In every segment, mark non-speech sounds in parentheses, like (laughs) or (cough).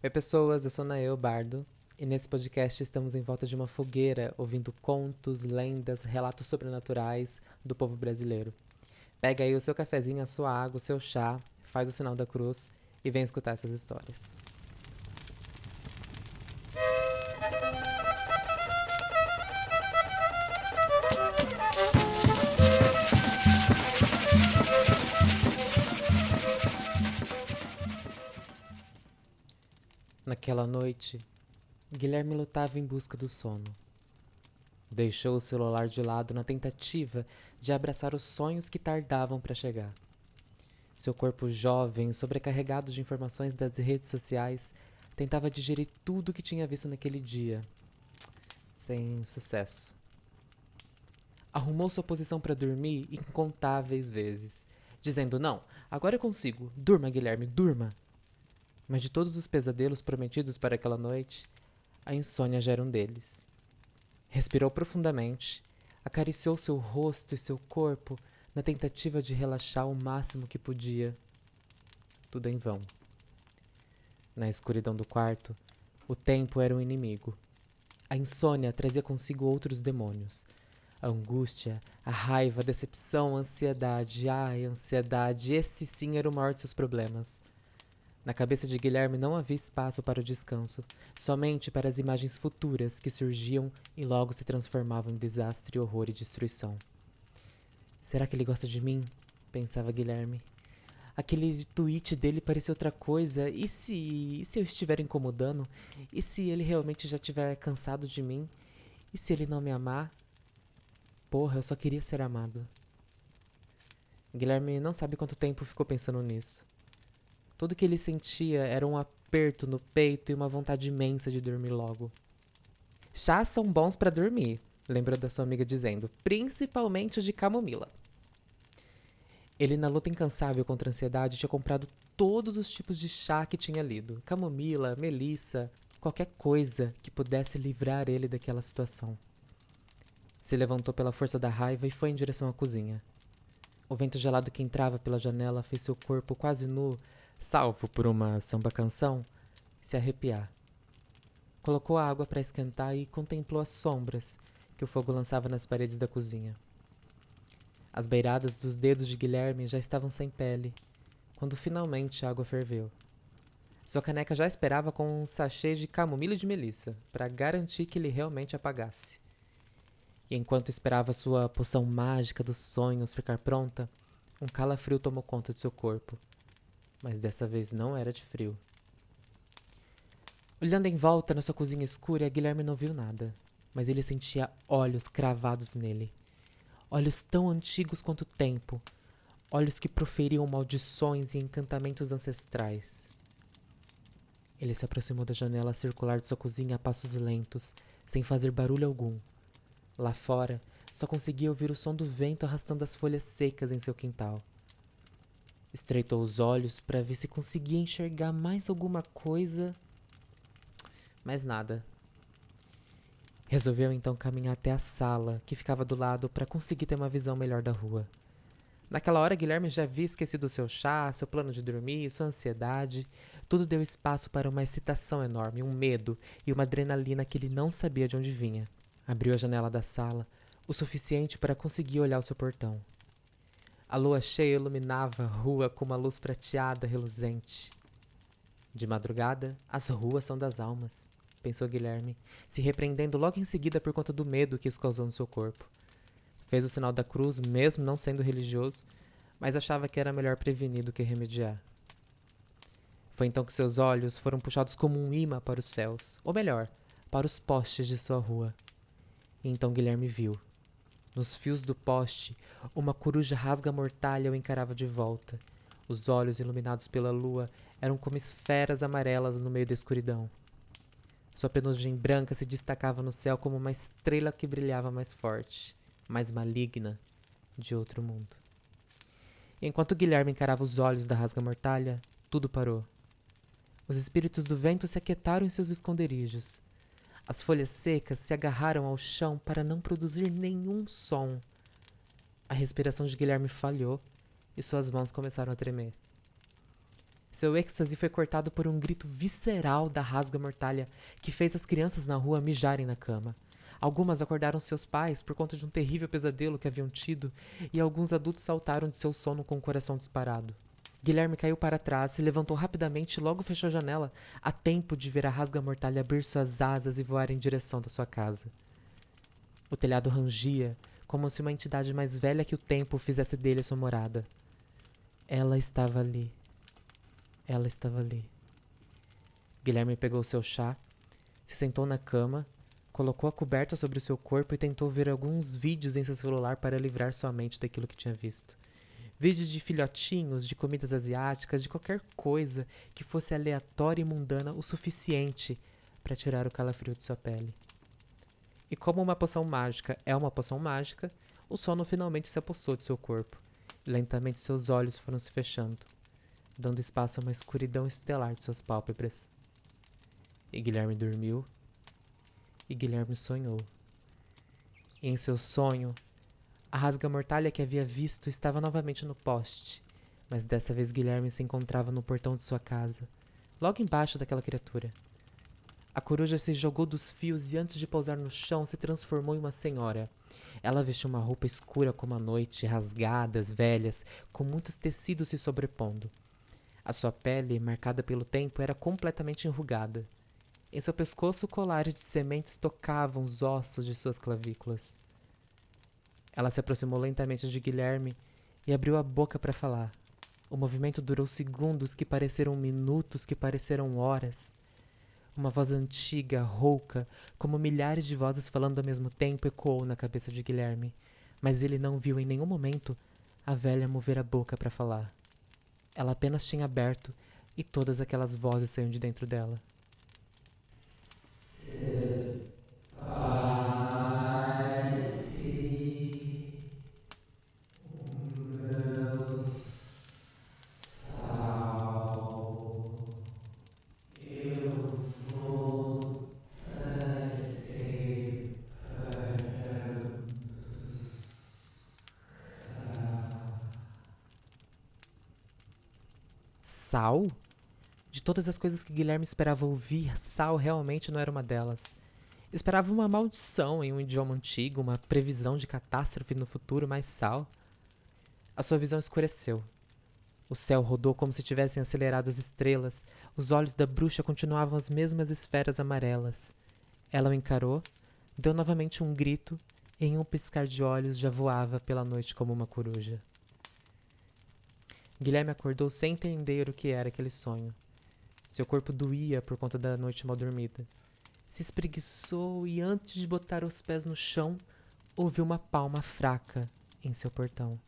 Oi, pessoas, eu sou Nael Bardo e nesse podcast estamos em volta de uma fogueira ouvindo contos, lendas, relatos sobrenaturais do povo brasileiro. Pega aí o seu cafezinho, a sua água, o seu chá, faz o sinal da cruz e vem escutar essas histórias. Naquela noite, Guilherme lutava em busca do sono. Deixou o celular de lado na tentativa de abraçar os sonhos que tardavam para chegar. Seu corpo jovem, sobrecarregado de informações das redes sociais, tentava digerir tudo o que tinha visto naquele dia. Sem sucesso. Arrumou sua posição para dormir incontáveis vezes, dizendo: Não, agora eu consigo. Durma, Guilherme, durma. Mas de todos os pesadelos prometidos para aquela noite, a insônia já era um deles. Respirou profundamente, acariciou seu rosto e seu corpo na tentativa de relaxar o máximo que podia. Tudo em vão. Na escuridão do quarto, o tempo era um inimigo. A insônia trazia consigo outros demônios. A angústia, a raiva, a decepção, a ansiedade. Ai, ansiedade, esse sim era o maior de seus problemas. Na cabeça de Guilherme não havia espaço para o descanso, somente para as imagens futuras que surgiam e logo se transformavam em desastre, horror e destruição. Será que ele gosta de mim? pensava Guilherme. Aquele tweet dele parecia outra coisa. E se, e se eu estiver incomodando? E se ele realmente já estiver cansado de mim? E se ele não me amar? Porra, eu só queria ser amado. Guilherme não sabe quanto tempo ficou pensando nisso. Tudo que ele sentia era um aperto no peito e uma vontade imensa de dormir logo. Chás são bons para dormir, lembrou da sua amiga dizendo, principalmente os de camomila. Ele, na luta incansável contra a ansiedade, tinha comprado todos os tipos de chá que tinha lido: camomila, melissa, qualquer coisa que pudesse livrar ele daquela situação. Se levantou pela força da raiva e foi em direção à cozinha. O vento gelado que entrava pela janela fez seu corpo quase nu salvo por uma samba canção, se arrepiar. Colocou a água para esquentar e contemplou as sombras que o fogo lançava nas paredes da cozinha. As beiradas dos dedos de Guilherme já estavam sem pele, quando finalmente a água ferveu. Sua caneca já esperava com um sachê de camomila e de melissa, para garantir que ele realmente apagasse. E enquanto esperava sua poção mágica dos sonhos ficar pronta, um calafrio tomou conta de seu corpo mas dessa vez não era de frio. Olhando em volta na sua cozinha escura, Guilherme não viu nada, mas ele sentia olhos cravados nele. Olhos tão antigos quanto o tempo, olhos que proferiam maldições e encantamentos ancestrais. Ele se aproximou da janela circular de sua cozinha a passos lentos, sem fazer barulho algum. Lá fora, só conseguia ouvir o som do vento arrastando as folhas secas em seu quintal. Estreitou os olhos para ver se conseguia enxergar mais alguma coisa, mas nada. Resolveu então caminhar até a sala, que ficava do lado, para conseguir ter uma visão melhor da rua. Naquela hora, Guilherme já havia esquecido seu chá, seu plano de dormir, sua ansiedade. Tudo deu espaço para uma excitação enorme, um medo e uma adrenalina que ele não sabia de onde vinha. Abriu a janela da sala, o suficiente para conseguir olhar o seu portão. A lua cheia iluminava a rua com uma luz prateada reluzente. De madrugada, as ruas são das almas, pensou Guilherme, se repreendendo logo em seguida por conta do medo que isso causou no seu corpo. Fez o sinal da cruz, mesmo não sendo religioso, mas achava que era melhor prevenir do que remediar. Foi então que seus olhos foram puxados como um imã para os céus, ou melhor, para os postes de sua rua. E então Guilherme viu nos fios do poste, uma coruja rasga-mortalha o encarava de volta. Os olhos, iluminados pela lua, eram como esferas amarelas no meio da escuridão. Sua penugem branca se destacava no céu como uma estrela que brilhava mais forte, mais maligna, de outro mundo. Enquanto Guilherme encarava os olhos da rasga-mortalha, tudo parou. Os espíritos do vento se aquietaram em seus esconderijos. As folhas secas se agarraram ao chão para não produzir nenhum som. A respiração de Guilherme falhou e suas mãos começaram a tremer. Seu êxtase foi cortado por um grito visceral da rasga mortalha que fez as crianças na rua mijarem na cama. Algumas acordaram seus pais por conta de um terrível pesadelo que haviam tido, e alguns adultos saltaram de seu sono com o coração disparado. Guilherme caiu para trás, se levantou rapidamente e logo fechou a janela, a tempo de ver a rasga mortalha abrir suas asas e voar em direção da sua casa. O telhado rangia, como se uma entidade mais velha que o tempo fizesse dele sua morada. Ela estava ali. Ela estava ali. Guilherme pegou seu chá, se sentou na cama Colocou a coberta sobre o seu corpo e tentou ver alguns vídeos em seu celular para livrar sua mente daquilo que tinha visto. Vídeos de filhotinhos, de comidas asiáticas, de qualquer coisa que fosse aleatória e mundana o suficiente para tirar o calafrio de sua pele. E como uma poção mágica é uma poção mágica, o sono finalmente se apossou de seu corpo, e lentamente seus olhos foram se fechando, dando espaço a uma escuridão estelar de suas pálpebras. E Guilherme dormiu e Guilherme sonhou. E em seu sonho, a rasga-mortalha que havia visto estava novamente no poste, mas dessa vez Guilherme se encontrava no portão de sua casa, logo embaixo daquela criatura. A coruja se jogou dos fios e antes de pousar no chão se transformou em uma senhora. Ela vestiu uma roupa escura como a noite, rasgadas, velhas, com muitos tecidos se sobrepondo. A sua pele, marcada pelo tempo, era completamente enrugada. Em seu pescoço, colares de sementes tocavam os ossos de suas clavículas. Ela se aproximou lentamente de Guilherme e abriu a boca para falar. O movimento durou segundos que pareceram minutos, que pareceram horas. Uma voz antiga, rouca, como milhares de vozes falando ao mesmo tempo, ecoou na cabeça de Guilherme, mas ele não viu em nenhum momento a velha mover a boca para falar. Ela apenas tinha aberto e todas aquelas vozes saíam de dentro dela. Sal? De todas as coisas que Guilherme esperava ouvir, Sal realmente não era uma delas. Esperava uma maldição em um idioma antigo, uma previsão de catástrofe no futuro, mas Sal. A sua visão escureceu. O céu rodou como se tivessem acelerado as estrelas. Os olhos da bruxa continuavam as mesmas esferas amarelas. Ela o encarou, deu novamente um grito e, em um piscar de olhos, já voava pela noite como uma coruja. Guilherme acordou sem entender o que era aquele sonho. Seu corpo doía por conta da noite mal dormida. Se espreguiçou e, antes de botar os pés no chão, ouviu uma palma fraca em seu portão.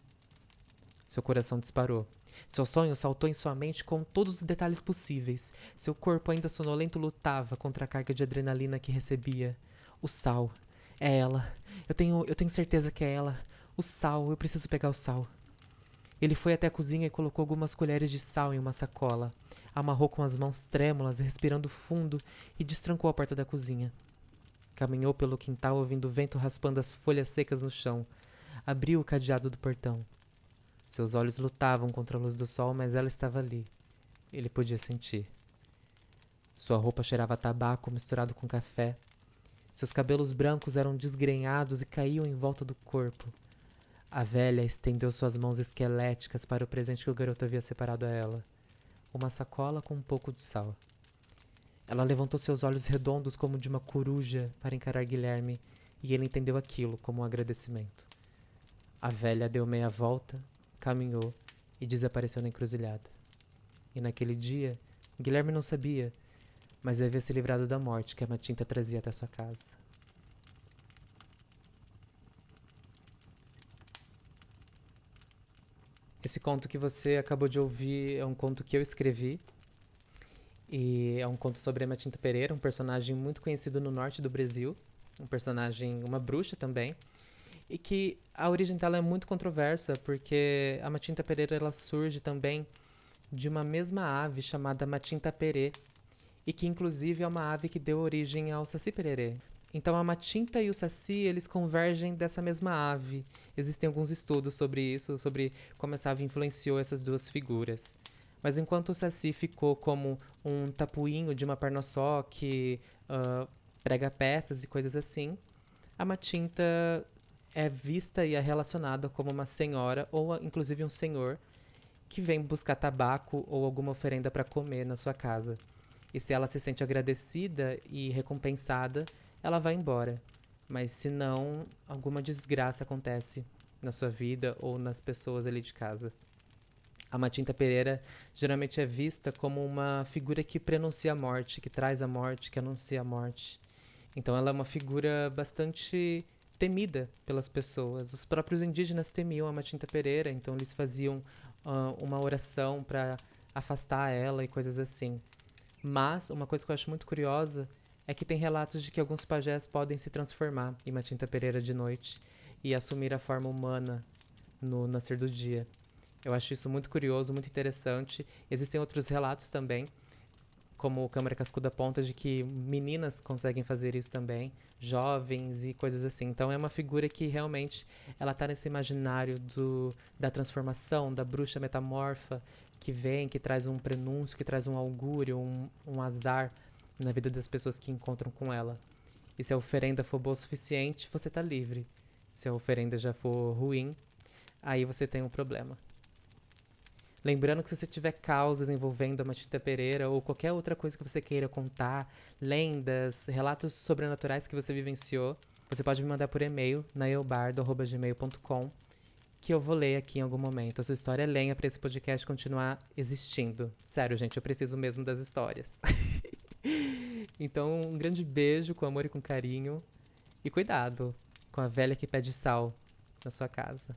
Seu coração disparou. Seu sonho saltou em sua mente com todos os detalhes possíveis. Seu corpo, ainda sonolento, lutava contra a carga de adrenalina que recebia. O sal. É ela. Eu tenho, eu tenho certeza que é ela. O sal. Eu preciso pegar o sal. Ele foi até a cozinha e colocou algumas colheres de sal em uma sacola. Amarrou com as mãos trêmulas, respirando fundo, e destrancou a porta da cozinha. Caminhou pelo quintal ouvindo o vento raspando as folhas secas no chão. Abriu o cadeado do portão. Seus olhos lutavam contra a luz do sol, mas ela estava ali. Ele podia sentir. Sua roupa cheirava a tabaco misturado com café. Seus cabelos brancos eram desgrenhados e caíam em volta do corpo. A velha estendeu suas mãos esqueléticas para o presente que o garoto havia separado a ela uma sacola com um pouco de sal. Ela levantou seus olhos redondos como de uma coruja para encarar Guilherme e ele entendeu aquilo como um agradecimento. A velha deu meia volta, caminhou e desapareceu na encruzilhada. E naquele dia, Guilherme não sabia, mas havia se livrado da morte que a Matinta trazia até sua casa. Esse conto que você acabou de ouvir é um conto que eu escrevi. E é um conto sobre a Matinta Pereira, um personagem muito conhecido no norte do Brasil. Um personagem, uma bruxa também. E que a origem dela é muito controversa, porque a Matinta Pereira ela surge também de uma mesma ave chamada Matinta Perê. E que inclusive é uma ave que deu origem ao Saci Pererê. Então a matinta e o saci, eles convergem dessa mesma ave. Existem alguns estudos sobre isso, sobre como essa ave influenciou essas duas figuras. Mas enquanto o Saci ficou como um tapuinho de uma perna só que uh, prega peças e coisas assim, a Matinta é vista e é relacionada como uma senhora ou inclusive um senhor que vem buscar tabaco ou alguma oferenda para comer na sua casa. E se ela se sente agradecida e recompensada, ela vai embora. Mas se não, alguma desgraça acontece na sua vida ou nas pessoas ali de casa. A Matinta Pereira geralmente é vista como uma figura que prenuncia a morte, que traz a morte, que anuncia a morte. Então ela é uma figura bastante temida pelas pessoas. Os próprios indígenas temiam a Matinta Pereira, então eles faziam uh, uma oração para afastar ela e coisas assim. Mas uma coisa que eu acho muito curiosa é que tem relatos de que alguns pajés podem se transformar em Matinta Pereira de noite e assumir a forma humana no nascer do dia. Eu acho isso muito curioso, muito interessante. Existem outros relatos também, como o Câmara Cascuda Ponta, de que meninas conseguem fazer isso também, jovens e coisas assim. Então é uma figura que realmente ela está nesse imaginário do, da transformação, da bruxa metamorfa que vem, que traz um prenúncio, que traz um augúrio, um, um azar na vida das pessoas que encontram com ela. E se a oferenda for boa o suficiente, você está livre. Se a oferenda já for ruim, aí você tem um problema. Lembrando que se você tiver causas envolvendo a Matita Pereira ou qualquer outra coisa que você queira contar, lendas, relatos sobrenaturais que você vivenciou, você pode me mandar por e-mail na eubardo.gmail.com que eu vou ler aqui em algum momento. A sua história é lenha para esse podcast continuar existindo. Sério, gente, eu preciso mesmo das histórias. (laughs) então, um grande beijo com amor e com carinho. E cuidado com a velha que pede sal na sua casa.